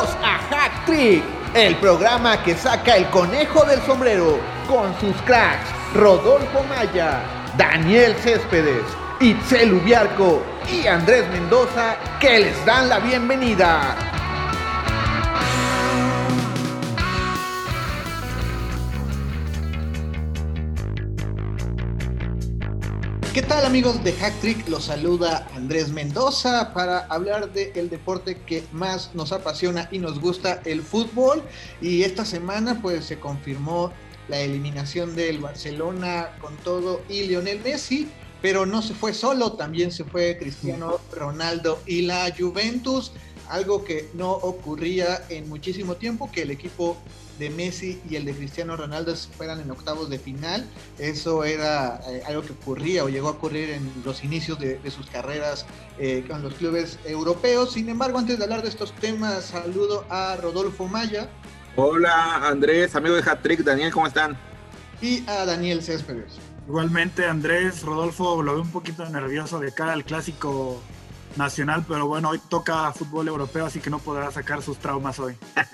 A Hack Trick, el programa que saca el conejo del sombrero con sus cracks Rodolfo Maya, Daniel Céspedes, Itzel Ubiarco y Andrés Mendoza que les dan la bienvenida. ¿Qué tal amigos de Hack Trick? Los saluda Andrés Mendoza para hablar del deporte que más nos apasiona y nos gusta, el fútbol. Y esta semana pues se confirmó la eliminación del Barcelona con todo y Lionel Messi, pero no se fue solo, también se fue Cristiano Ronaldo y la Juventus, algo que no ocurría en muchísimo tiempo, que el equipo de Messi y el de Cristiano Ronaldo fueran en octavos de final. Eso era eh, algo que ocurría o llegó a ocurrir en los inicios de, sus carreras eh, con los clubes europeos. Sin embargo, antes de hablar de estos temas, saludo a Rodolfo Maya. Hola Andrés, amigo de Hat-Trick, Daniel, ¿cómo están? Y a Daniel Céspedes. Igualmente Andrés, Rodolfo, lo veo un poquito nervioso de cara al clásico nacional, pero bueno, hoy toca fútbol europeo, así que no podrá sacar sus traumas hoy.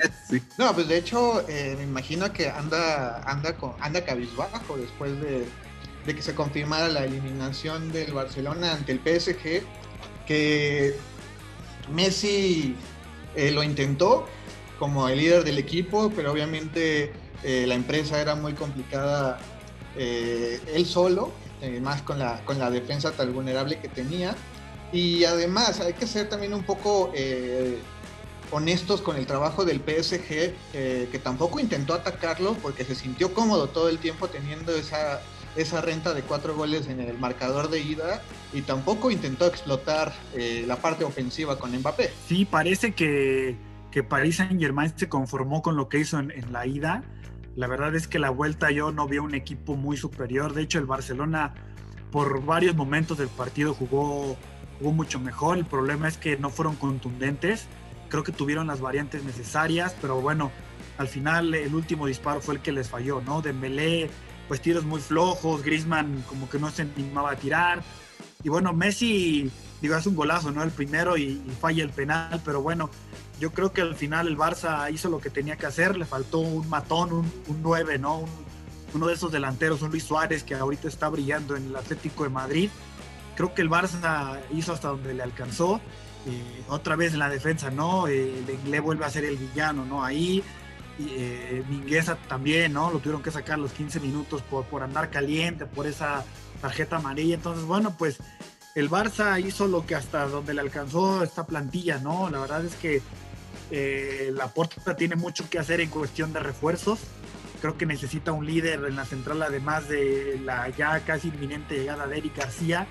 No, pues de hecho, eh, me imagino que anda, anda, con, anda cabizbajo después de, que se confirmara la eliminación del Barcelona ante el PSG, que Messi eh, lo intentó como el líder del equipo, pero obviamente eh, la empresa era muy complicada él solo, más con la, con la defensa tan vulnerable que tenía. Y además hay que ser también un poco eh, honestos con el trabajo del PSG, eh, que tampoco intentó atacarlo porque se sintió cómodo todo el tiempo teniendo esa, esa renta de cuatro goles en el marcador de ida y tampoco intentó explotar eh, la parte ofensiva con Mbappé. Sí, parece que, que Paris Saint Germain se conformó con lo que hizo en, en la ida. La verdad es que la vuelta yo no vi un equipo muy superior. De hecho, el Barcelona por varios momentos del partido jugó jugó mucho mejor. El problema es que no fueron contundentes. Creo que tuvieron las variantes necesarias, pero bueno, al final el último disparo fue el que les falló, ¿no? Dembélé, pues tiros muy flojos, Griezmann como que no se animaba a tirar. Y bueno, Messi, digo, hace un golazo, ¿no? El primero y, falla el penal, pero bueno, yo creo que al final el Barça hizo lo que tenía que hacer, le faltó un matón, un, un 9, ¿no? uno de esos delanteros, un Luis Suárez que ahorita está brillando en el Atlético de Madrid creo que el Barça hizo hasta donde le alcanzó. Eh, otra vez en la defensa, ¿no? Eh, le vuelve a ser el villano, ¿no? Ahí. Eh, Mingueza también, ¿no? Lo tuvieron que sacar los 15 minutos por, por andar caliente, por esa tarjeta amarilla. Entonces, bueno, pues el Barça hizo lo que hasta donde le alcanzó esta plantilla, ¿no? La verdad es que eh, la Porta tiene mucho que hacer en cuestión de refuerzos. Creo que necesita un líder en la central, además de la ya casi inminente llegada de Eric García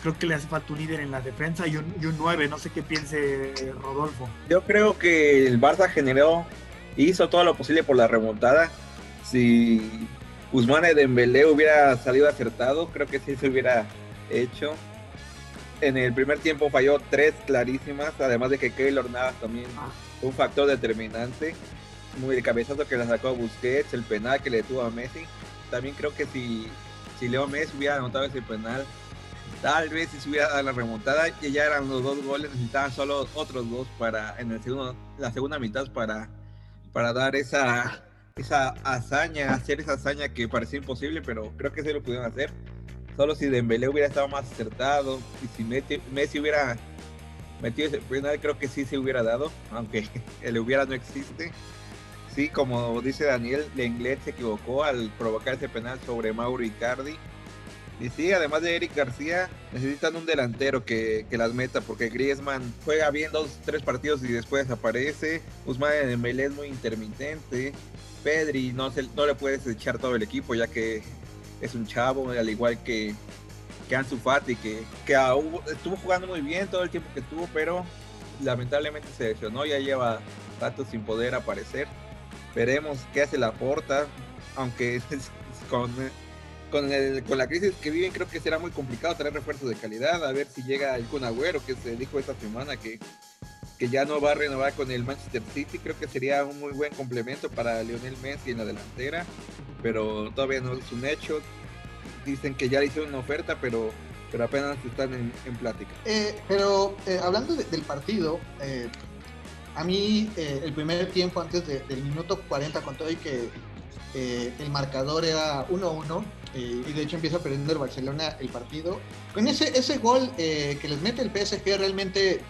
creo que le hace falta un líder en la defensa y un, 9, no sé qué piense Rodolfo. Yo creo que el Barça generó, hizo todo lo posible por la remontada. Si Guzmán de Dembélé hubiera salido acertado, creo que sí se hubiera hecho. En el primer tiempo falló tres clarísimas, además de que Keylor Navas también ah. fue un factor determinante. Muy el cabezazo que le sacó a Busquets, el penal que le tuvo a Messi. También creo que si, si Leo Messi hubiera anotado ese penal, Tal vez si se hubiera dado la remontada, ya eran los dos goles, necesitaban solo otros dos para en el segundo, la segunda mitad para, para dar esa, esa hazaña, hacer esa hazaña que parecía imposible, pero creo que sí lo pudieron hacer. Solo si Dembélé hubiera estado más acertado y si Messi, hubiera metido ese penal, creo que sí se hubiera dado, aunque el hubiera no existe. Sí, como dice Daniel, Lenglet se equivocó al provocar ese penal sobre Mauro Icardi y sí, además de Eric García, necesitan un delantero que, las meta, porque Griezmann juega bien dos, tres partidos y después desaparece. Usman Dembélé es muy intermitente. Pedri no, se, no le puedes echar todo el equipo, ya que es un chavo, al igual que, que Ansu Fati, que, que estuvo jugando muy bien todo el tiempo que estuvo, pero lamentablemente se lesionó, ya lleva rato sin poder aparecer. Veremos qué hace la porta, aunque con con, el, con la crisis que viven, creo que será muy complicado traer refuerzos de calidad. A ver si llega el Kun Agüero, que se dijo esta semana que, que ya no va a renovar con el Manchester City. Creo que sería un muy buen complemento para Lionel Messi en la delantera, pero todavía no es un hecho. Dicen que ya le hicieron una oferta, pero, pero apenas están en, plática. Eh, pero eh, hablando del partido, eh, a mí el primer tiempo antes del minuto 40 con todo y que el marcador era 1-1 y de hecho empieza perdiendo el Barcelona el partido. Con ese, ese gol que les mete el PSG realmente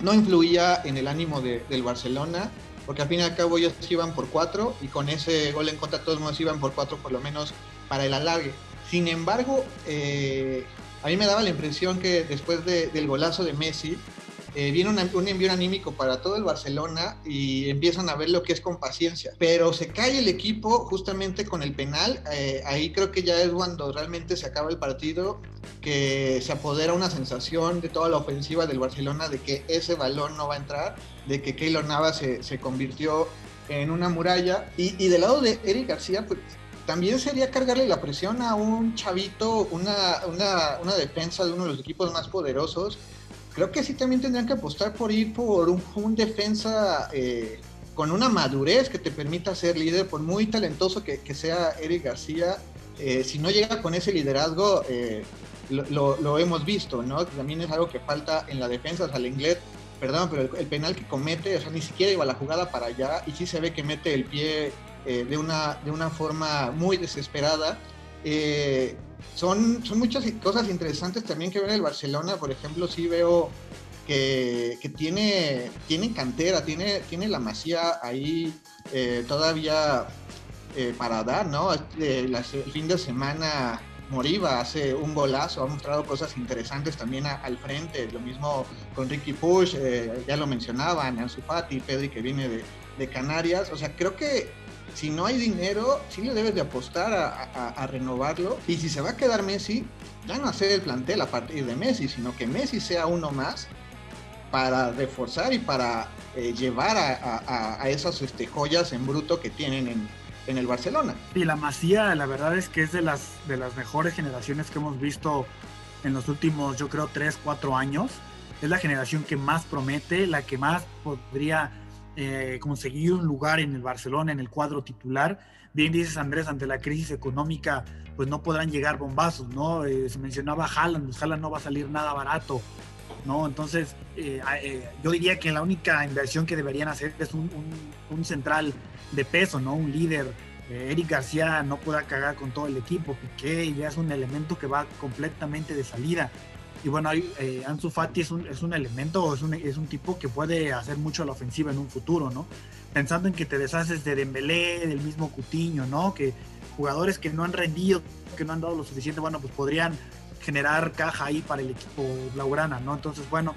no influía en el ánimo del Barcelona porque al fin y al cabo ellos iban por cuatro y con ese gol en contra todos modos iban por cuatro por lo menos para el alargue. Sin embargo, eh, a mí me daba la impresión que después del golazo de Messi, eh, viene un, envío anímico para todo el Barcelona y empiezan a ver lo que es con paciencia. Pero se cae el equipo justamente con el penal. Eh, ahí creo que ya es cuando realmente se acaba el partido, que se apodera una sensación de toda la ofensiva del Barcelona de que ese balón no va a entrar, de que Keylor Navas se, se convirtió en una muralla. Y, y, del lado de Eric García, pues también sería cargarle la presión a un chavito, una, una, una defensa de uno de los equipos más poderosos creo que sí también tendrían que apostar por ir por un, defensa eh, con una madurez que te permita ser líder, por muy talentoso que, sea Eric García, eh, si no llega con ese liderazgo, eh, lo, hemos visto, ¿no? También es algo que falta en la defensa, o sea, inglés, perdón, pero el, penal que comete, o sea, ni siquiera iba la jugada para allá y sí se ve que mete el pie de, una, de una forma muy desesperada son, son muchas cosas interesantes también que ver en el Barcelona. Por ejemplo, sí veo que, tiene, tiene cantera, tiene, tiene la masía ahí eh, todavía eh, para dar, ¿no? Este, el fin de semana Moriba hace un golazo, ha mostrado cosas interesantes también al frente, lo mismo con Ricky Push, eh, ya lo mencionaban, Ansu Fati, Pedri que viene de Canarias, o sea, creo que si no hay dinero, sí le debes de apostar a, renovarlo. Y si se va a quedar Messi, ya no hacer el plantel a partir de Messi, sino que Messi sea uno más para reforzar y para eh, llevar a, esas este, joyas en bruto que tienen en, el Barcelona. Y la Masía, la verdad es que es de las, de las mejores generaciones que hemos visto en los últimos, yo creo, 3, 4 años. Es la generación que más promete, la que más podría eh, conseguir un lugar en el Barcelona, en el cuadro titular. Bien dices Andrés, ante la crisis económica, pues no podrán llegar bombazos, ¿no? Eh, se mencionaba Haaland, pues no va a salir nada barato, ¿no? Entonces, eh, yo diría que la única inversión que deberían hacer es un, central de peso, ¿no? Un líder. Eric García no pueda cagar con todo el equipo, Piqué ya es un elemento que va completamente de salida. Y bueno, eh, Ansu Fati es un, es un elemento, es un, es un tipo que puede hacer mucho la ofensiva en un futuro, ¿no? Pensando en que te deshaces de Dembélé, del mismo Cutiño, ¿no? Que jugadores que no han rendido, que no han dado lo suficiente, bueno, pues podrían generar caja ahí para el equipo blaugrana, ¿no? Entonces, bueno,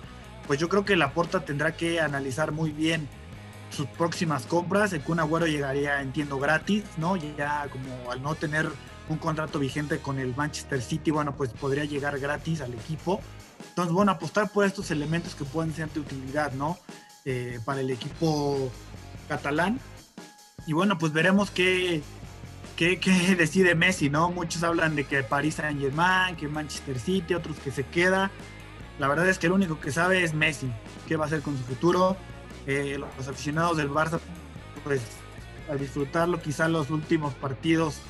pues yo creo que Laporta tendrá que analizar muy bien sus próximas compras. El Kun Agüero llegaría, entiendo, gratis, ¿no? Ya como al no tener un contrato vigente con el Manchester City, bueno, pues podría llegar gratis al equipo. Entonces, bueno, apostar por estos elementos que pueden ser de utilidad, ¿no? Eh, para el equipo catalán. Y bueno, pues veremos qué, qué, decide Messi, ¿no? Muchos hablan de que París Saint Germain, que Manchester City, otros que se queda. La verdad es que el único que sabe es Messi, qué va a hacer con su futuro. Eh, los aficionados del Barça, pues a disfrutarlo quizá los últimos partidos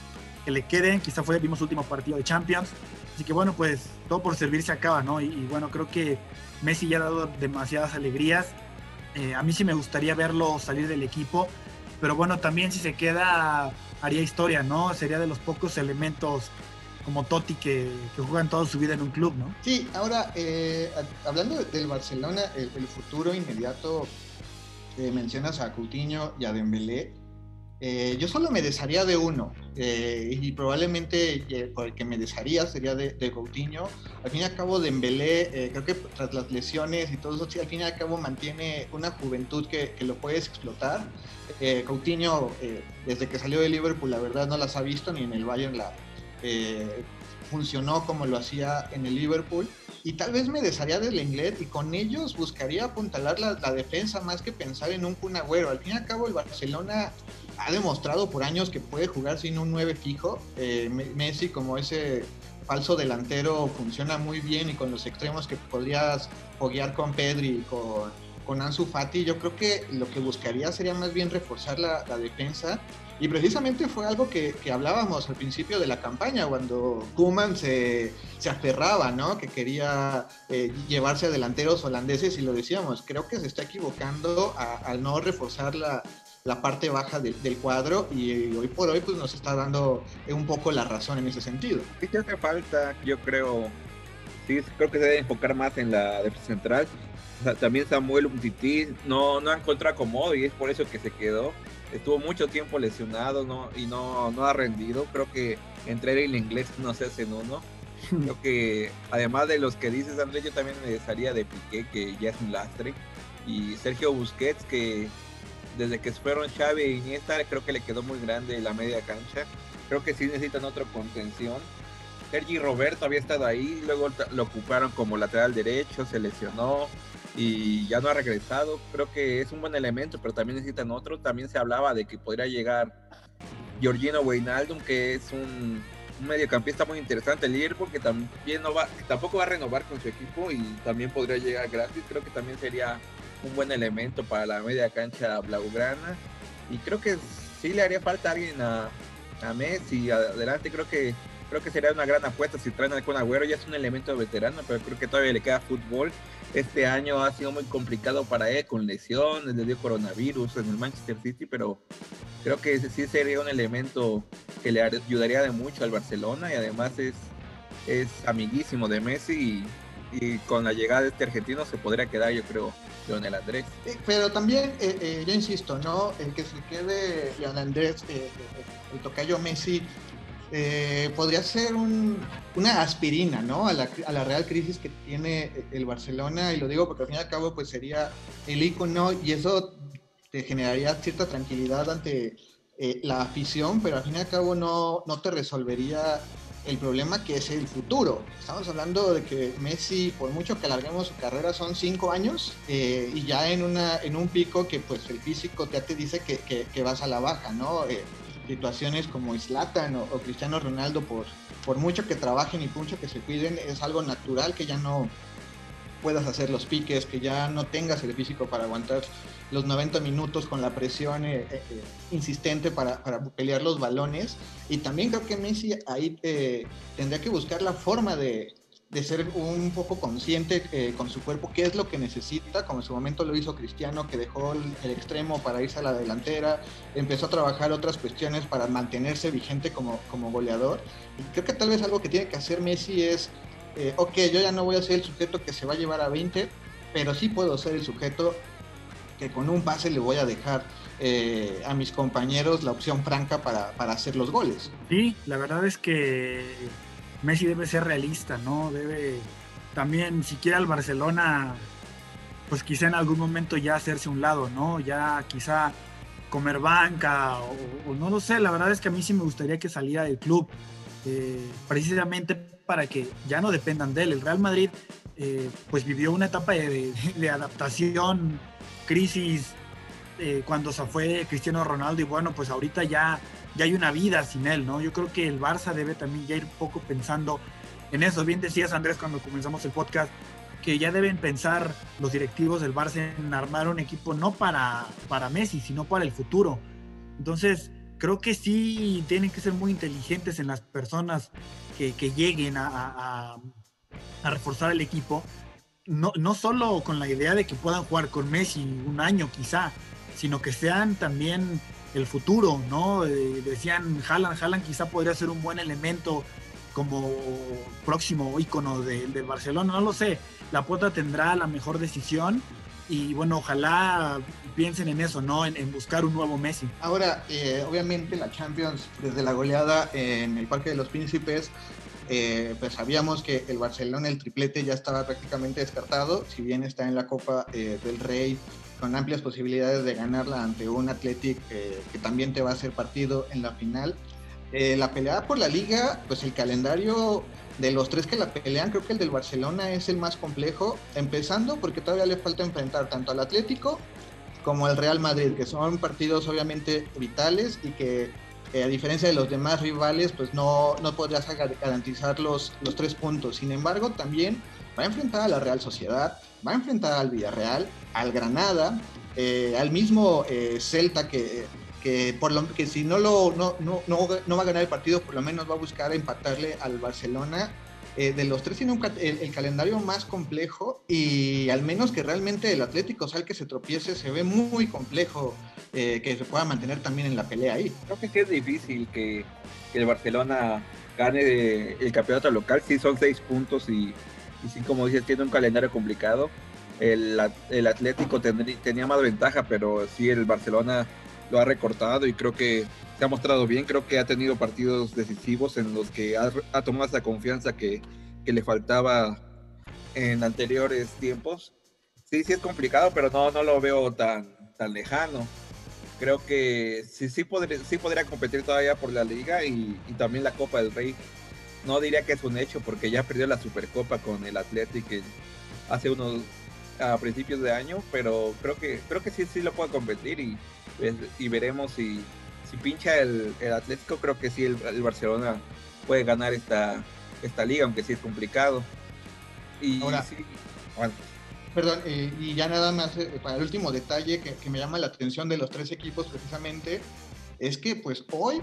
que le queden. Quizá fue, vimos último partido de Champions. Así que bueno, pues todo por servir se acaba, ¿no? Y, bueno, creo que Messi ya ha dado demasiadas alegrías. Eh, a mí sí me gustaría verlo salir del equipo. Pero bueno, también si se queda, haría historia, ¿no? Sería de los pocos elementos como Totti que, que juegan toda su vida en un club, ¿no? Sí, ahora, eh, hablando del Barcelona, el, futuro inmediato, eh, mencionas a Coutinho y a Dembélé. Eh, yo solo me desharía de uno eh, y probablemente eh, el que me desharía sería de, de, Coutinho. Al fin y al cabo Dembélé, creo que tras las lesiones y todo eso, al fin y al cabo mantiene una juventud que, que lo puedes explotar. Coutinho, desde que salió de Liverpool, la verdad no las ha visto ni en el Bayern la funcionó como lo hacía en el Liverpool y tal vez me desharía del inglés y con ellos buscaría apuntalar la, la, defensa más que pensar en un Kun Al fin y al cabo el Barcelona ha demostrado por años que puede jugar sin un 9 fijo. Eh, Messi como ese falso delantero funciona muy bien y con los extremos que podrías foguear con Pedri con, con Ansu Fati, yo creo que lo que buscaría sería más bien reforzar la, defensa Y precisamente fue algo que, hablábamos al principio de la campaña, cuando Kuman se, se aferraba, ¿no? Que quería eh, llevarse a delanteros holandeses y lo decíamos, creo que se está equivocando al no reforzar la, la parte baja del cuadro y hoy por hoy pues nos está dando un poco la razón en ese sentido. Sí que hace falta, yo creo, sí, creo que se debe enfocar más en la defensa central. también Samuel Umtiti no, no encontrado acomodo y es por eso que se quedó. Estuvo mucho tiempo lesionado ¿no? y no, no ha rendido. Creo que entre él y el inglés no se hacen uno. Creo que además de los que dices, Andrés, yo también me salía de Piqué, que ya es un lastre. Y Sergio Busquets, que desde que fueron Xavi y Iniesta, creo que le quedó muy grande la media cancha. Creo que sí necesitan otra contención. Sergi Roberto había estado ahí, luego lo ocuparon como lateral derecho, se lesionó y ya no ha regresado. Creo que es un buen elemento, pero también necesitan otro. También se hablaba de que podría llegar Georgino Wijnaldum, que es un, mediocampista muy interesante. El Liverpool que también no va, tampoco va a renovar con su equipo y también podría llegar gratis. Creo que también sería un buen elemento para la media cancha blaugrana. Y creo que sí le haría falta alguien a, a Messi adelante. Creo que creo que sería una gran apuesta si traen al Agüero. Ya es un elemento veterano, pero creo que todavía le queda fútbol. Este año ha sido muy complicado para él con lesiones, le dio coronavirus en el Manchester City, pero creo que ese sí sería un elemento que le ayudaría de mucho al Barcelona y además es, es amiguísimo de Messi con la llegada de este argentino se podría quedar, yo creo, Leonel Andrés. pero también, eh, eh, yo insisto, ¿no? El que se quede Leonel Andrés, eh, el tocayo Messi, podría ser una aspirina, ¿no? A la, a la, real crisis que tiene el Barcelona, y lo digo porque al fin y al cabo, pues sería el icono y eso te generaría cierta tranquilidad ante la afición, pero al fin y al cabo no, no te resolvería el problema que es el futuro. Estamos hablando de que Messi, por mucho que alarguemos su carrera, son cinco años eh, y ya en, una, en un pico que pues el físico ya te dice que, que, vas a la baja, ¿no? Eh, situaciones como Islatan o, Cristiano Ronaldo, por, por mucho que trabajen y por mucho que se cuiden, es algo natural que ya no puedas hacer los piques, que ya no tengas el físico para aguantar los 90 minutos con la presión eh, eh, eh, insistente para, para, pelear los balones. Y también creo que Messi ahí tendría que buscar la forma de, de ser un poco consciente con su cuerpo, qué es lo que necesita, como en su momento lo hizo Cristiano, que dejó el, el, extremo para irse a la delantera, empezó a trabajar otras cuestiones para mantenerse vigente como, como goleador. Y creo que tal vez algo que tiene que hacer Messi es, ok, yo ya no voy a ser el sujeto que se va a llevar a 20, pero sí puedo ser el sujeto que con un pase le voy a dejar eh, a mis compañeros la opción franca para, hacer los goles. Sí, la verdad es que Messi debe ser realista, ¿no? Debe también, si quiere al Barcelona, pues quizá en algún momento ya hacerse un lado, ¿no? Ya quizá comer banca o, no lo sé, la verdad es que a mí sí me gustaría que saliera del club, eh, precisamente para que ya no dependan de él. El Real Madrid eh, pues vivió una etapa de adaptación crisis eh, cuando se fue Cristiano Ronaldo y bueno, pues ahorita ya, ya hay una vida sin él, ¿no? Yo creo que el Barça debe también ya ir poco pensando en eso. Bien decías, Andrés, cuando comenzamos el podcast, que ya deben pensar los directivos del Barça en armar un equipo no para, para Messi, sino para el futuro. Entonces, creo que sí tienen que ser muy inteligentes en las personas que, lleguen a reforzar el equipo no, no solo con la idea de que puedan jugar con Messi un año quizá, sino que sean también el futuro, ¿no? Eh, decían Haaland, Haaland quizá podría ser un buen elemento como próximo ícono del de Barcelona, no lo sé, la puerta tendrá la mejor decisión y bueno, ojalá piensen en eso, ¿no? En, buscar un nuevo Messi. Ahora, eh, obviamente la Champions, desde la goleada en el Parque de los Príncipes, eh, pues sabíamos que el Barcelona, el triplete ya estaba prácticamente descartado, si bien está en la Copa eh, del Rey con amplias posibilidades de ganarla ante un Athletic eh, que también te va a hacer partido en la final. la pelea por la liga, pues el calendario de los tres que la pelean, creo que el del Barcelona es el más complejo, empezando porque todavía le falta enfrentar tanto al Atlético como al Real Madrid, que son partidos obviamente vitales y que a diferencia de los demás rivales, pues no, no podrías garantizar los, los tres puntos. Sin embargo, también va a enfrentar a la Real Sociedad, va a enfrentar al Villarreal, al Granada, eh, al mismo eh, Celta que que por lo que si no lo no, no, no, va a ganar el partido, por lo menos va a buscar empatarle al Barcelona. Eh, de los tres tiene el, calendario más complejo y al menos que realmente el Atlético sea el que se tropiece, se ve muy complejo eh, que se pueda mantener también en la pelea ahí. Creo que sí es difícil que, el Barcelona gane el campeonato local, sí son seis puntos y, y sí, como dices, tiene un calendario complicado. El, el Atlético tenía más ventaja, pero sí el Barcelona lo ha recortado y creo que se ha mostrado bien. Creo que ha tenido partidos decisivos en los que ha, tomado esa confianza que, que, le faltaba en anteriores tiempos. Sí, sí es complicado, pero no, no lo veo tan, tan lejano. Creo que sí, sí, podría, sí podría competir todavía por la liga y, también la Copa del Rey. No diría que es un hecho porque ya perdió la Supercopa con el Atlético hace unos a principios de año, pero creo que creo que sí sí lo puede competir y y veremos si, si pincha el, el Atlético, creo que sí el, Barcelona puede ganar esta, esta liga, aunque sí es complicado. Y Ahora, sí, Perdón, eh, y ya nada más eh, para el último detalle que, que, me llama la atención de los tres equipos precisamente, es que pues hoy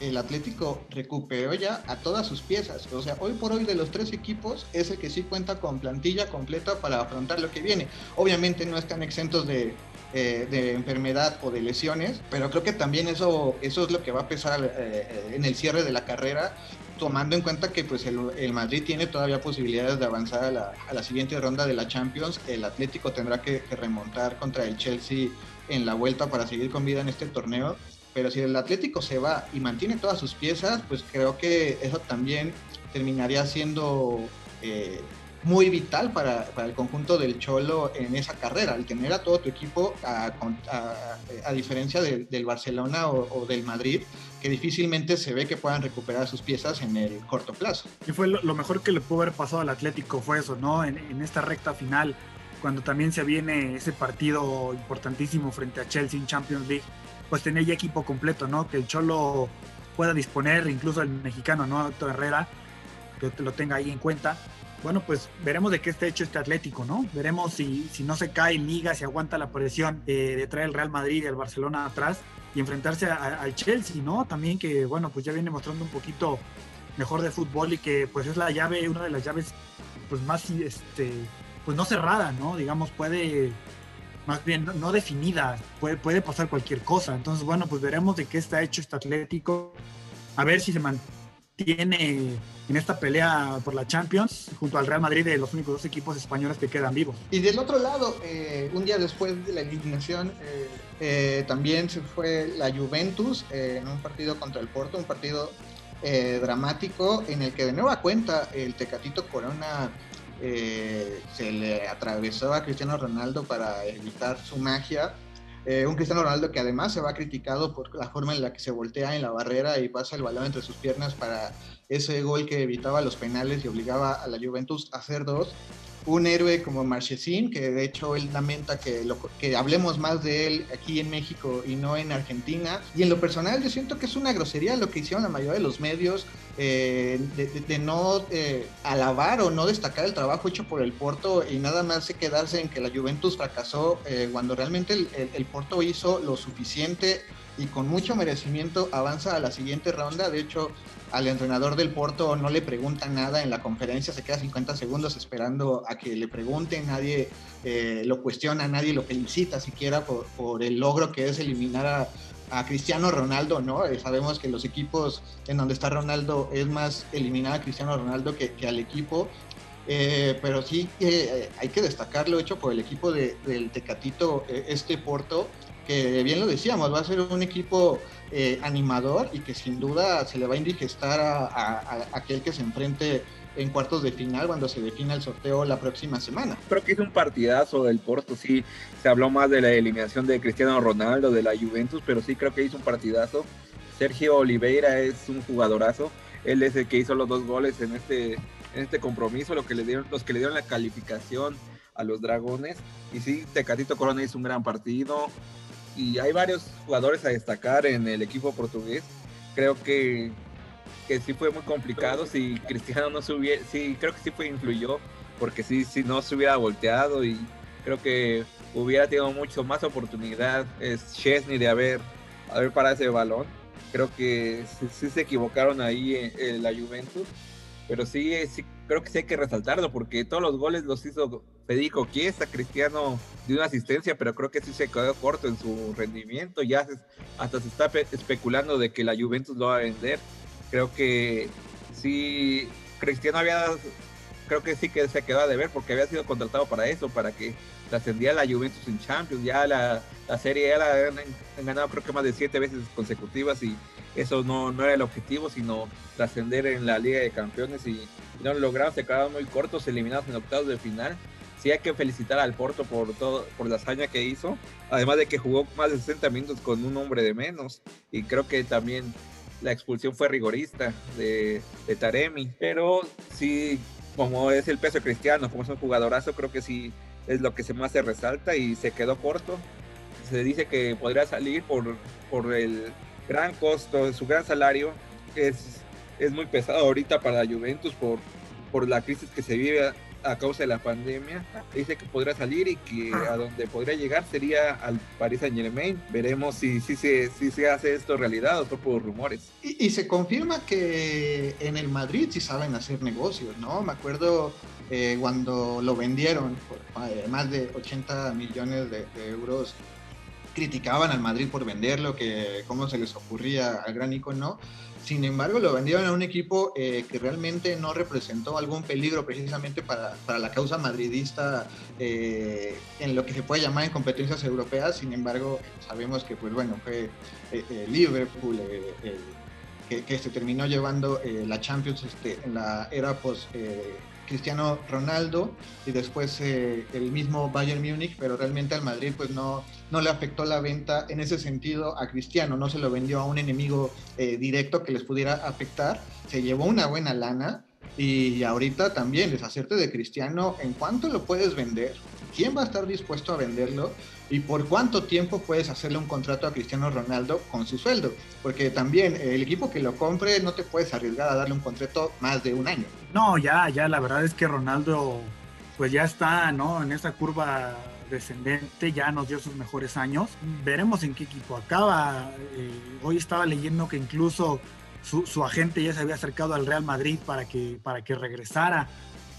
el Atlético recuperó ya a todas sus piezas. O sea, hoy por hoy de los tres equipos es el que sí cuenta con plantilla completa para afrontar lo que viene. Obviamente no están exentos de, eh, de enfermedad o de lesiones, pero creo que también eso, eso es lo que va a pesar eh, eh, en el cierre de la carrera, tomando en cuenta que pues el, Madrid tiene todavía posibilidades de avanzar a la, a la, siguiente ronda de la Champions, el Atlético tendrá que, remontar contra el Chelsea en la vuelta para seguir con vida en este torneo, pero si el Atlético se va y mantiene todas sus piezas, pues creo que eso también terminaría siendo muy vital para, el conjunto del Cholo en esa carrera, el tener a todo tu equipo, a, diferencia del Barcelona o, del Madrid, que difícilmente se ve que puedan recuperar sus piezas en el corto plazo. Y fue lo, mejor que le pudo haber pasado al Atlético, fue eso, ¿no? En, esta recta final, cuando también se viene ese partido importantísimo frente a Chelsea en Champions League, pues tener ya equipo completo, ¿no? Que el Cholo pueda disponer, incluso el mexicano, ¿no? Héctor Herrera, que lo tenga ahí en cuenta bueno, pues veremos de qué está hecho este Atlético, ¿no? Veremos si, si no se cae en liga, si aguanta la presión de traer el Real Madrid y el Barcelona atrás y enfrentarse al Chelsea, ¿no? También que, bueno, pues ya viene mostrando un poquito mejor de fútbol y que pues es la llave, una de las llaves pues más, este, pues no cerrada, ¿no? Digamos, puede, más bien no definida, puede, puede pasar cualquier cosa. Entonces, bueno, pues veremos de qué está hecho este Atlético, a ver si se mantiene tiene en esta pelea por la Champions junto al Real Madrid de los únicos dos equipos españoles que quedan vivos. Y del otro lado, eh, un día después de la eliminación, eh, eh, también se fue la Juventus en un partido contra el Porto, un partido dramático en el que de nueva cuenta el Tecatito Corona se le atravesó a Cristiano Ronaldo para evitar su magia eh, un Cristiano Ronaldo que además se va criticado por la forma en la que se voltea en la barrera y pasa el balón entre sus piernas para ese gol que evitaba los penales y obligaba a la Juventus a hacer dos un héroe como Marchesín, que de hecho él lamenta que, que hablemos más de él aquí en México y no en Argentina. Y en lo personal yo siento que es una grosería lo que hicieron la mayoría de los medios eh, de, no eh, alabar o no destacar el trabajo hecho por el Porto y nada más de quedarse en que la Juventus fracasó eh, cuando realmente el, el Porto hizo lo suficiente y con mucho merecimiento avanza a la siguiente ronda. De hecho, al entrenador del Porto no le pregunta nada en la conferencia, se queda 50 segundos esperando a que le pregunten, nadie eh, lo cuestiona, nadie lo felicita siquiera por, el logro que es eliminar a, Cristiano Ronaldo, ¿no? Eh, sabemos que los equipos en donde está Ronaldo es más eliminar a Cristiano Ronaldo que, al equipo, eh, pero sí hay que destacar lo hecho por el equipo del Tecatito, este Porto, que bien lo decíamos, va a ser un equipo eh, animador y que sin duda se le va a indigestar a, aquel que se enfrente en cuartos de final cuando se defina el sorteo la próxima semana. Creo que es un partidazo del Porto, sí, se habló más de la eliminación de Cristiano Ronaldo, de la Juventus, pero sí creo que hizo un partidazo. Sergio Oliveira es un jugadorazo, él es el que hizo los dos goles en este, en este compromiso, lo que le dieron, los que le dieron la calificación a los Dragones. Y sí, Tecatito Corona hizo un gran partido, y hay varios jugadores a destacar en el equipo portugués. Creo que, que sí fue muy complicado. Si Cristiano no se hubiera, sí, creo que sí fue influyó, porque sí, si no se hubiera volteado y creo que hubiera tenido mucho más oportunidad es Chesney de haber a ver para ese balón. Creo que sí, se equivocaron ahí en, la Juventus, pero sí, sí, creo que sí hay que resaltarlo porque todos los goles los hizo Federico Chiesa, Cristiano de una asistencia, pero creo que sí se quedó corto en su rendimiento. Ya hasta se está especulando de que la Juventus lo va a vender. Creo que sí, Cristiano había creo que sí que se quedó de ver porque había sido contratado para eso, para que trascendía la Juventus en Champions, ya la, la serie ya la han, ganado creo que más de siete veces consecutivas y eso no, no era el objetivo, sino trascender en la Liga de Campeones y, no lo lograron, se quedaron muy cortos, eliminados en octavos de final. Sí hay que felicitar al Porto por todo, por la hazaña que hizo, además de que jugó más de 60 minutos con un hombre de menos y creo que también la expulsión fue rigorista de, de Taremi, pero sí como es el peso cristiano, como es un jugadorazo, creo que sí es lo que se más se resalta y se quedó corto. Se dice que podría salir por, por el gran costo, su gran salario. Es, es muy pesado ahorita para la Juventus por, por la crisis que se vive a causa de la pandemia. Dice que podrá salir y que a donde podría llegar sería al Paris Saint Germain. Veremos si, si, se, si se hace esto realidad o solo por rumores. Y, se confirma que en el Madrid sí saben hacer negocios, ¿no? Me acuerdo eh, cuando lo vendieron por eh, más de 80 millones de, de euros criticaban al Madrid por venderlo, que cómo se les ocurría al gran icono. Sin embargo, lo vendieron a un equipo eh, que realmente no representó algún peligro precisamente para, para la causa madridista eh, en lo que se puede llamar en competencias europeas. Sin embargo, sabemos que, pues bueno, fue eh, Liverpool que, que, se terminó llevando la Champions este, en la era post Cristiano Ronaldo y después eh, el mismo Bayern Múnich, pero realmente al Madrid pues no, no le afectó la venta en ese sentido a Cristiano, no se lo vendió a un enemigo eh, directo que les pudiera afectar, se llevó una buena lana y ahorita también deshacerte de Cristiano, ¿en cuánto lo puedes vender? ¿Quién va a estar dispuesto a venderlo? ¿Y por cuánto tiempo puedes hacerle un contrato a Cristiano Ronaldo con su sueldo? Porque también el equipo que lo compre no te puedes arriesgar a darle un contrato más de un año. No, ya, ya, la verdad es que Ronaldo pues ya está, ¿no? En esa curva descendente, ya nos dio sus mejores años. Veremos en qué equipo acaba. Eh, hoy estaba leyendo que incluso su, agente ya se había acercado al Real Madrid para que, para que regresara.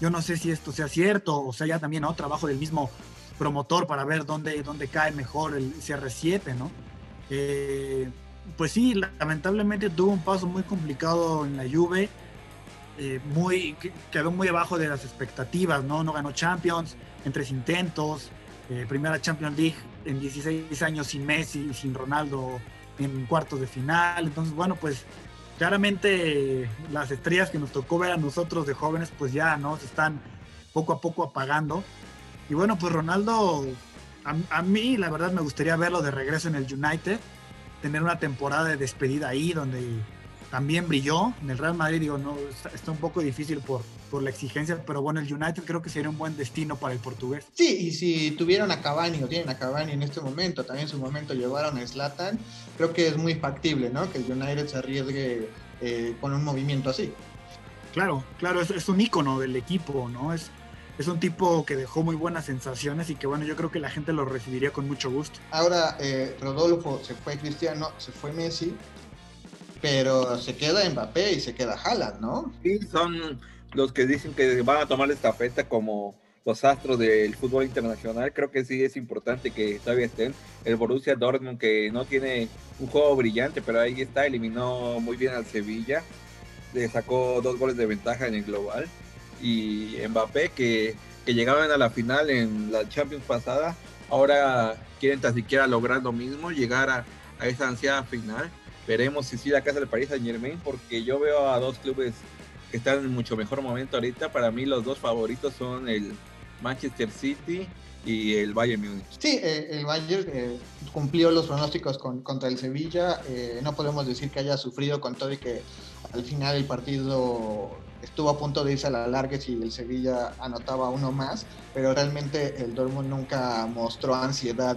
Yo no sé si esto sea cierto, o sea, ya también otro trabajo del mismo promotor para ver dónde, dónde cae mejor el CR7, ¿no? Eh, pues sí, lamentablemente tuvo un paso muy complicado en la Juve, eh, muy, quedó muy abajo de las expectativas, ¿no? No ganó Champions en tres intentos, eh, primera Champions League en 16 años sin Messi y sin Ronaldo en cuartos de final, entonces bueno, pues claramente las estrellas que nos tocó ver a nosotros de jóvenes, pues ya, ¿no? Se están poco a poco apagando. Y bueno, pues Ronaldo, a, mí la verdad me gustaría verlo de regreso en el United, tener una temporada de despedida ahí donde también brilló. En el Real Madrid, digo, no, está, un poco difícil por, por la exigencia, pero bueno, el United creo que sería un buen destino para el portugués. Sí, y si tuvieron a Cavani o tienen a Cavani en este momento, también en su momento llevaron a Zlatan, creo que es muy factible, ¿no? Que el United se arriesgue eh, con un movimiento así. Claro, claro, es, es un ícono del equipo, ¿no? Es, es un tipo que dejó muy buenas sensaciones y que bueno, yo creo que la gente lo recibiría con mucho gusto. Ahora, eh, Rodolfo, se fue Cristiano, se fue Messi, pero se queda Mbappé y se queda Haaland, ¿no? Sí, son los que dicen que van a tomar esta estafeta como los astros del fútbol internacional. Creo que sí es importante que todavía estén. El Borussia Dortmund, que no tiene un juego brillante, pero ahí está, eliminó muy bien al Sevilla. Le sacó dos goles de ventaja en el global y Mbappé que, que llegaban a la final en la Champions pasada, ahora quieren tan siquiera lograr lo mismo, llegar a, esa ansiada final. Veremos si sí la casa del París Saint Germain, porque yo veo a dos clubes que están en mucho mejor momento ahorita. Para mí los dos favoritos son el Manchester City y el Bayern Múnich. Sí, eh, el Bayern eh, cumplió los pronósticos con, contra el Sevilla. Eh, no podemos decir que haya sufrido con todo y que al final el partido estuvo a punto de irse a la larga si el Sevilla anotaba uno más, pero realmente el Dortmund nunca mostró ansiedad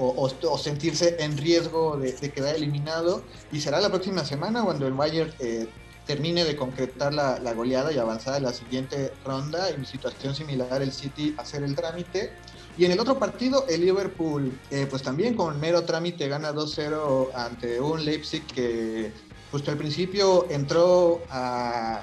o, sentirse en riesgo de, quedar eliminado. Y será la próxima semana cuando el Bayern eh, termine de concretar la, goleada y avanzar a la siguiente ronda. En situación similar, el City hacer el trámite. Y en el otro partido, el Liverpool, eh, pues también con mero trámite gana 2-0 ante un Leipzig que, pues al principio entró a,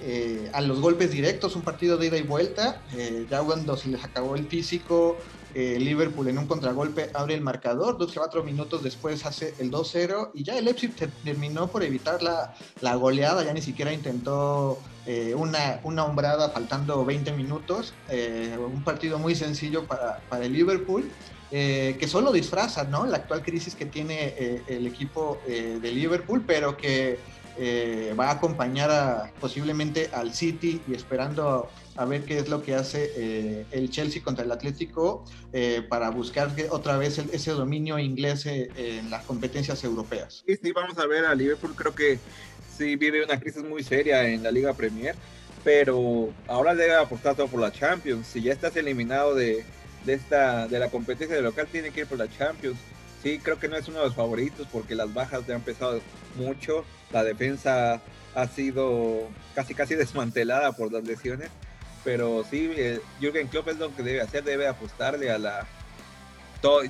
eh, a los golpes directos, un partido de ida y vuelta. Eh, ya cuando se les acabó el físico, eh, Liverpool en un contragolpe abre el marcador, dos cuatro minutos después hace el 2-0 y ya el Leipzig terminó por evitar la, la goleada, ya ni siquiera intentó eh, una, una hombrada faltando 20 minutos, eh, un partido muy sencillo para, para el Liverpool. que solo disfraza ¿no? la actual crisis que tiene el equipo de Liverpool, pero que eh, va a acompañar a, posiblemente al City y esperando a, ver qué es lo que hace eh, el Chelsea contra el Atlético eh, para buscar otra vez ese dominio inglés en las competencias europeas. Sí, sí, vamos a ver a Liverpool, creo que sí vive una crisis muy seria en la Liga Premier, pero ahora debe apostar todo por la Champions. Si ya estás eliminado de, de, esta, de la competencia de local, tiene que ir por la Champions. Sí, creo que no es uno de los favoritos porque las bajas ya han empezado mucho la defensa ha sido casi casi desmantelada por las lesiones, pero sí, eh, Jürgen Klopp es lo que debe hacer, debe apostarle a la,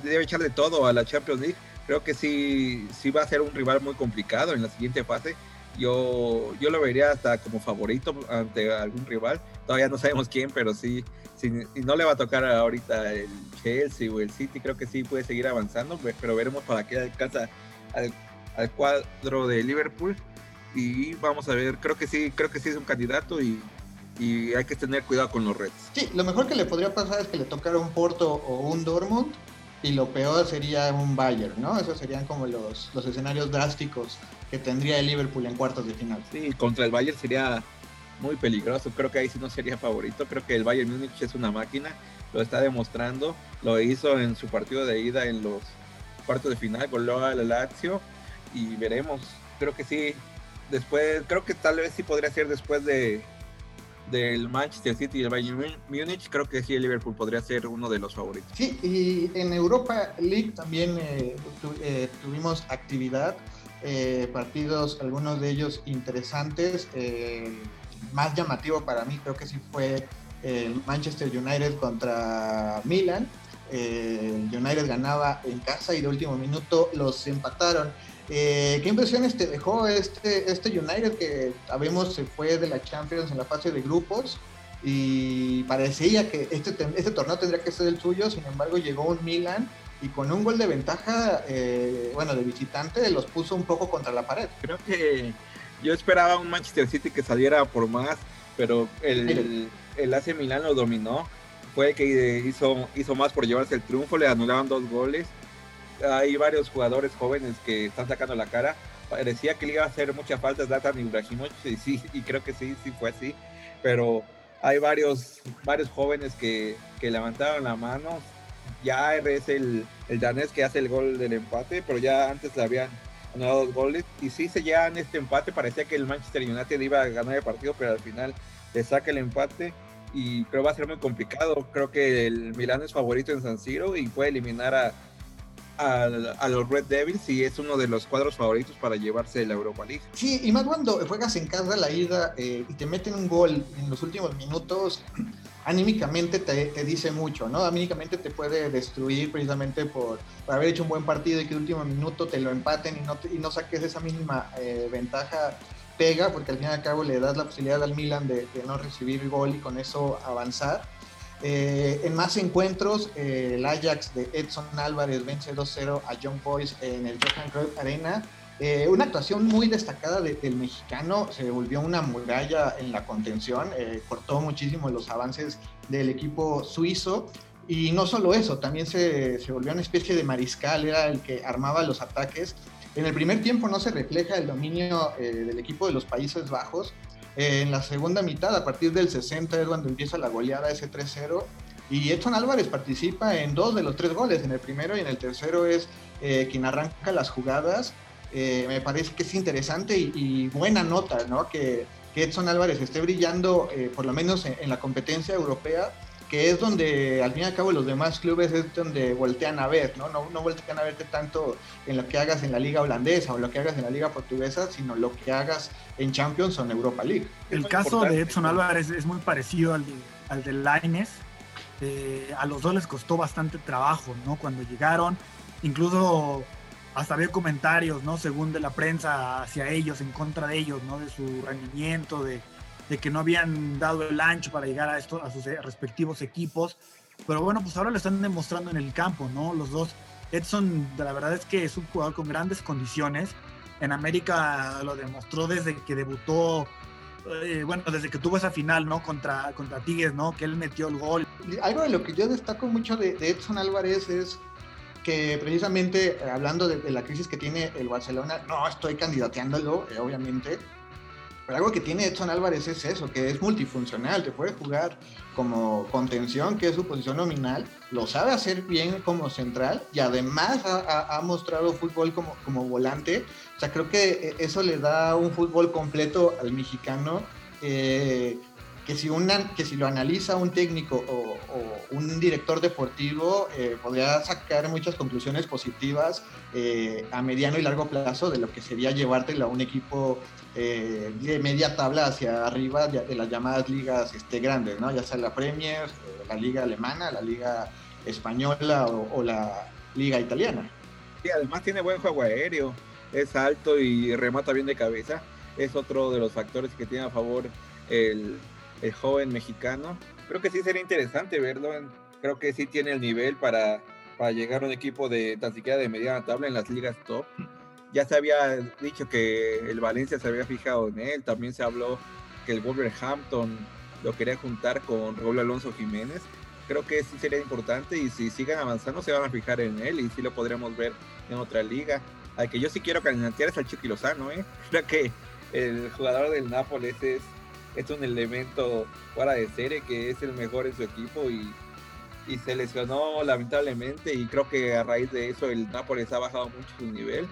debe echarle todo a la Champions League. Creo que sí, sí va a ser un rival muy complicado en la siguiente fase. Yo, yo lo vería hasta como favorito ante algún rival. Todavía no sabemos quién, pero sí, si no le va a tocar ahorita el Chelsea o el City, creo que sí puede seguir avanzando, pero veremos para qué alcanza al al cuadro de Liverpool y vamos a ver, creo que sí, creo que sí es un candidato y, y hay que tener cuidado con los Reds. Sí, lo mejor que le podría pasar es que le tocara un Porto o un Dortmund y lo peor sería un Bayern, ¿no? Esos serían como los, los escenarios drásticos que tendría el Liverpool en cuartos de final. Sí, contra el Bayern sería muy peligroso, creo que ahí sí no sería favorito, creo que el Bayern Múnich es una máquina, lo está demostrando, lo hizo en su partido de ida en los cuartos de final, goleó al Lazio y veremos. Creo que sí. Después, creo que tal vez sí podría ser después de del Manchester City y el Bayern Múnich, creo que sí el Liverpool podría ser uno de los favoritos. Sí, y en Europa League también eh, eh, tuvimos actividad, eh, partidos, algunos de ellos interesantes. más llamativo para mí creo que sí fue el Manchester United contra Milan. United ganaba en casa y de último minuto los empataron. Eh, ¿Qué impresiones te dejó este, este United que sabemos se fue de la Champions en la fase de grupos y parecía que este, este torneo tendría que ser el suyo, sin embargo llegó un Milan y con un gol de ventaja, eh, bueno, de visitante, los puso un poco contra la pared. Creo que yo esperaba un Manchester City que saliera por más, pero el, el, AC Milan lo dominó, fue el que hizo, hizo más por llevarse el triunfo, le anulaban dos goles hay varios jugadores jóvenes que están sacando la cara. Parecía que le iba a hacer muchas faltas Zlatan Ibrahimovic y sí, y creo que sí, sí fue así. Pero hay varios, varios jóvenes que, que levantaron la mano. Ya es el, el danés que hace el gol del empate, pero ya antes le habían ganado dos goles. Y sí se llevan este empate. Parecía que el Manchester United iba a ganar el partido, pero al final le saca el empate y creo va a ser muy complicado. Creo que el Milán es favorito en San Siro y puede eliminar a, a, los Red Devils y es uno de los cuadros favoritos para llevarse la Europa League. Sí, y más cuando juegas en casa la ida eh, y te meten un gol en los últimos minutos, anímicamente te, dice mucho, ¿no? Anímicamente te puede destruir precisamente por, haber hecho un buen partido y que el último minuto te lo empaten y no, no saques esa mínima eh, ventaja pega, porque al fin y al cabo le das la posibilidad al Milan de, de no recibir gol y con eso avanzar. Eh, en más encuentros, eh, el Ajax de Edson Álvarez vence 2-0 a John Boyce en el Johan Cruyff Arena. Eh, una actuación muy destacada del mexicano, se volvió una muralla en la contención, cortó muchísimo los avances del equipo suizo. Y no solo eso, también se, se volvió una especie de mariscal, era el que armaba los ataques. En el primer tiempo no se refleja el dominio del equipo de los Países Bajos, en la segunda mitad, a partir del 60 es cuando empieza la goleada ese 3-0. Y Edson Álvarez participa en dos de los tres goles, en el primero y en el tercero es eh, quien arranca las jugadas. Eh, me parece que es interesante y, buena nota, ¿no? Que, que, Edson Álvarez esté brillando, eh, por lo menos en, la competencia europea, que es donde al fin y al cabo los demás clubes es donde voltean a ver, ¿no? ¿no? No voltean a verte tanto en lo que hagas en la liga holandesa o lo que hagas en la liga portuguesa, sino lo que hagas en Champions o en Europa League. El caso de Edson Álvarez es muy parecido al de, al de Laines. Eh, a los dos les costó bastante trabajo, ¿no? Cuando llegaron, incluso hasta había comentarios, ¿no? Según de la prensa hacia ellos, en contra de ellos, ¿no? De su rendimiento, de, de que no habían dado el ancho para llegar a, esto, a sus respectivos equipos. Pero bueno, pues ahora lo están demostrando en el campo, ¿no? Los dos. Edson, la verdad es que es un jugador con grandes condiciones. En América lo demostró desde que debutó, eh, bueno, desde que tuvo esa final, ¿no? Contra, contra Tigres, ¿no? Que él metió el gol. Algo de lo que yo destaco mucho de, de Edson Álvarez es que precisamente hablando de, de, la crisis que tiene el Barcelona, no estoy candidateándolo, eh, obviamente, pero algo que tiene Edson Álvarez es eso, que es multifuncional, te puede jugar como contención, que es su posición nominal, lo sabe hacer bien como central y además ha, ha mostrado fútbol como, como volante. O sea, creo que eso le da un fútbol completo al mexicano. Eh, que si, una, que si lo analiza un técnico o, un director deportivo, eh, podría sacar muchas conclusiones positivas eh, a mediano y largo plazo de lo que sería llevártelo a un equipo eh, de media tabla hacia arriba de, las llamadas ligas este, grandes, ¿no? ya sea la Premier, eh, la liga alemana, la liga española o, la liga italiana. Y además tiene buen juego aéreo, es alto y remata bien de cabeza. Es otro de los factores que tiene a favor el, el joven mexicano. Creo que sí sería interesante verlo. Creo que sí tiene el nivel para, para llegar a un equipo de tan siquiera de mediana tabla en las ligas top. Ya se había dicho que el Valencia se había fijado en él. También se habló que el Wolverhampton lo quería juntar con Raúl Alonso Jiménez. Creo que sí sería importante y si siguen avanzando se van a fijar en él y sí lo podremos ver en otra liga. Al que yo sí quiero candidatear es al Chucky Lozano, ¿eh? Creo que el jugador del Nápoles es es un elemento fuera de serie que es el mejor en su equipo y, y, se lesionó lamentablemente y creo que a raíz de eso el Nápoles ha bajado mucho su nivel,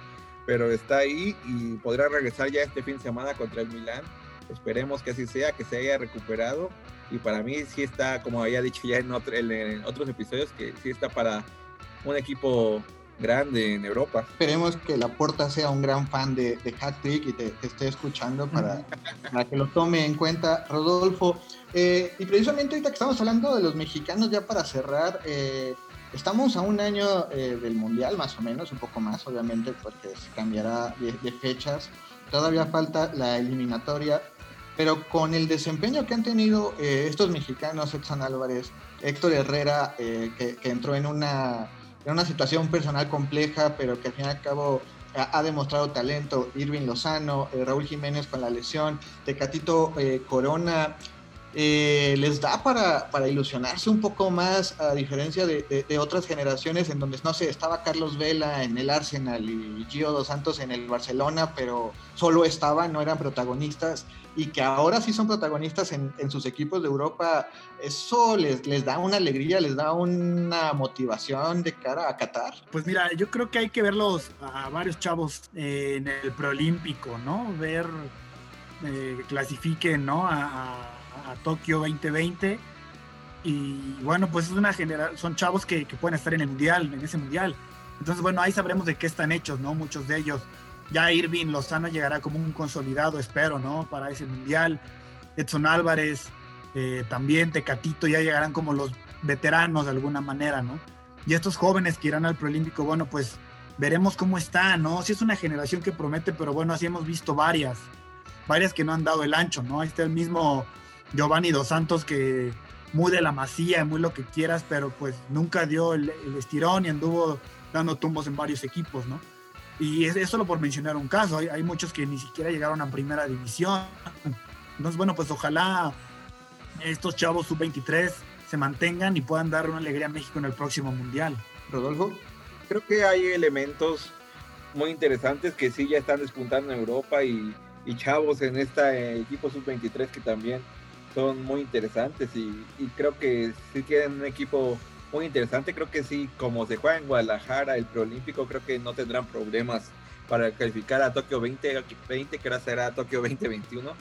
pero está ahí y podrá regresar ya este fin de semana contra el Milán. Esperemos que así sea, que se haya recuperado y para mí sí está, como había dicho ya en, en otros episodios, que sí está para un equipo grande en Europa. Esperemos que la Porta sea un gran fan de, de Hat Trick y te, te, esté escuchando para, para, que lo tome en cuenta, Rodolfo. Eh, y precisamente ahorita que estamos hablando de los mexicanos, ya para cerrar, eh, estamos a un año eh, del Mundial, más o menos, un poco más, obviamente, porque se cambiará de, de fechas. Todavía falta la eliminatoria, pero con el desempeño que han tenido eh, estos mexicanos, Edson Álvarez, Héctor Herrera, eh, que, que, entró en una en una situación personal compleja, pero que al fin y al cabo ha, ha demostrado talento. Irving Lozano, eh, Raúl Jiménez con la lesión, Tecatito eh, Corona, eh, les da para, para, ilusionarse un poco más, a diferencia de, otras generaciones en donde, no sé, estaba Carlos Vela en el Arsenal y Gio Dos Santos en el Barcelona, pero solo estaban, no eran protagonistas, y que ahora sí son protagonistas en, en sus equipos de Europa, eso les, les, da una alegría, les da una motivación de cara a Qatar. Pues mira, yo creo que hay que verlos a varios chavos eh, en el preolímpico, ¿no? Ver eh, clasifiquen, ¿no? A a Tokio 2020 y bueno pues es una generación son chavos que, pueden estar en el mundial en ese mundial. Entonces bueno ahí sabremos de qué están hechos no muchos de ellos. Ya Irving Lozano llegará como un consolidado espero no para ese mundial. Edson Álvarez eh, también Tecatito ya llegarán como los veteranos de alguna manera no y estos jóvenes que irán al preolímpico bueno pues veremos cómo está no si es una generación que promete pero bueno así hemos visto varias varias que no han dado el ancho no ahí está el mismo Giovanni Dos Santos que muy de la masía, muy lo que quieras, pero pues nunca dio el, estirón y anduvo dando tumbos en varios equipos, ¿no? Y es, es solo por mencionar un caso, hay, hay, muchos que ni siquiera llegaron a primera división. Entonces, bueno, pues ojalá estos chavos sub-23 se mantengan y puedan dar una alegría a México en el próximo Mundial. Rodolfo, creo que hay elementos muy interesantes que sí ya están despuntando en Europa y, y chavos en este equipo sub-23 que también son muy interesantes y, creo que sí tienen un equipo muy interesante. Creo que sí, como se juega en Guadalajara, el preolímpico, creo que no tendrán problemas para calificar a Tokio 2020, que ahora será Tokio 2021.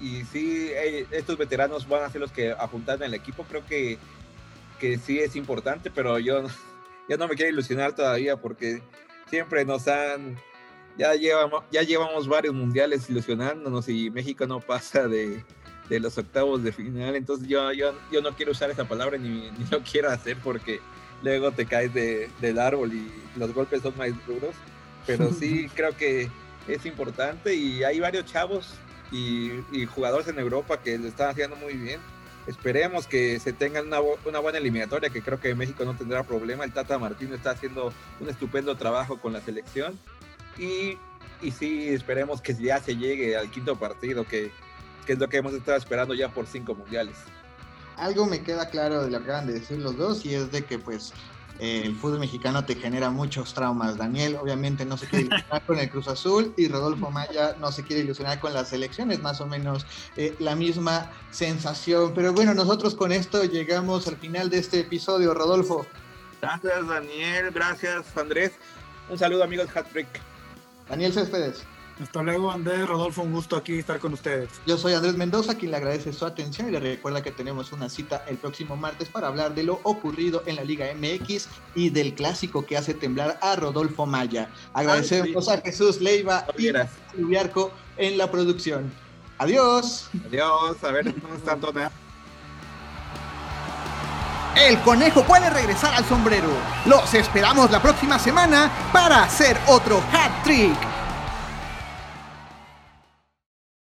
y sí, eh, estos veteranos van a ser los que apuntan el equipo. Creo que, que sí es importante, pero yo ya no me quiero ilusionar todavía porque siempre nos han, ya llevamos, ya llevamos varios mundiales ilusionándonos y México no pasa de, de los octavos de final. Entonces yo, yo, yo no quiero usar esa palabra ni, ni lo quiero hacer porque luego te caes de, del árbol y los golpes son más duros. Pero sí creo que es importante y hay varios chavos y, y jugadores en Europa que lo están haciendo muy bien. Esperemos que se tengan una, una, buena eliminatoria, que creo que México no tendrá problema. El Tata Martino está haciendo un estupendo trabajo con la selección. Y, y sí, esperemos que ya se llegue al quinto partido, que, que es lo que hemos estado esperando ya por cinco mundiales. Algo me queda claro de lo que acaban de decir los dos, y es de que pues eh, el fútbol mexicano te genera muchos traumas. Daniel obviamente no se quiere ilusionar con el Cruz Azul y Rodolfo Maya no se quiere ilusionar con las selecciones, más o menos eh, la misma sensación. Pero bueno, nosotros con esto llegamos al final de este episodio, Rodolfo. Gracias Daniel, gracias Andrés. Un saludo amigos Hattrick. Daniel Céspedes. Hasta luego, Andrés, Rodolfo, un gusto aquí estar con ustedes. Yo soy Andrés Mendoza, quien le agradece su atención y le recuerda que tenemos una cita el próximo martes para hablar de lo ocurrido en la Liga MX y del clásico que hace temblar a Rodolfo Maya. Agradecemos a Jesús Leiva y a Lubiarco en la producción. Adiós. Adiós, a ver cómo está todo. El conejo puede regresar al sombrero. Los esperamos la próxima semana para hacer otro hat trick.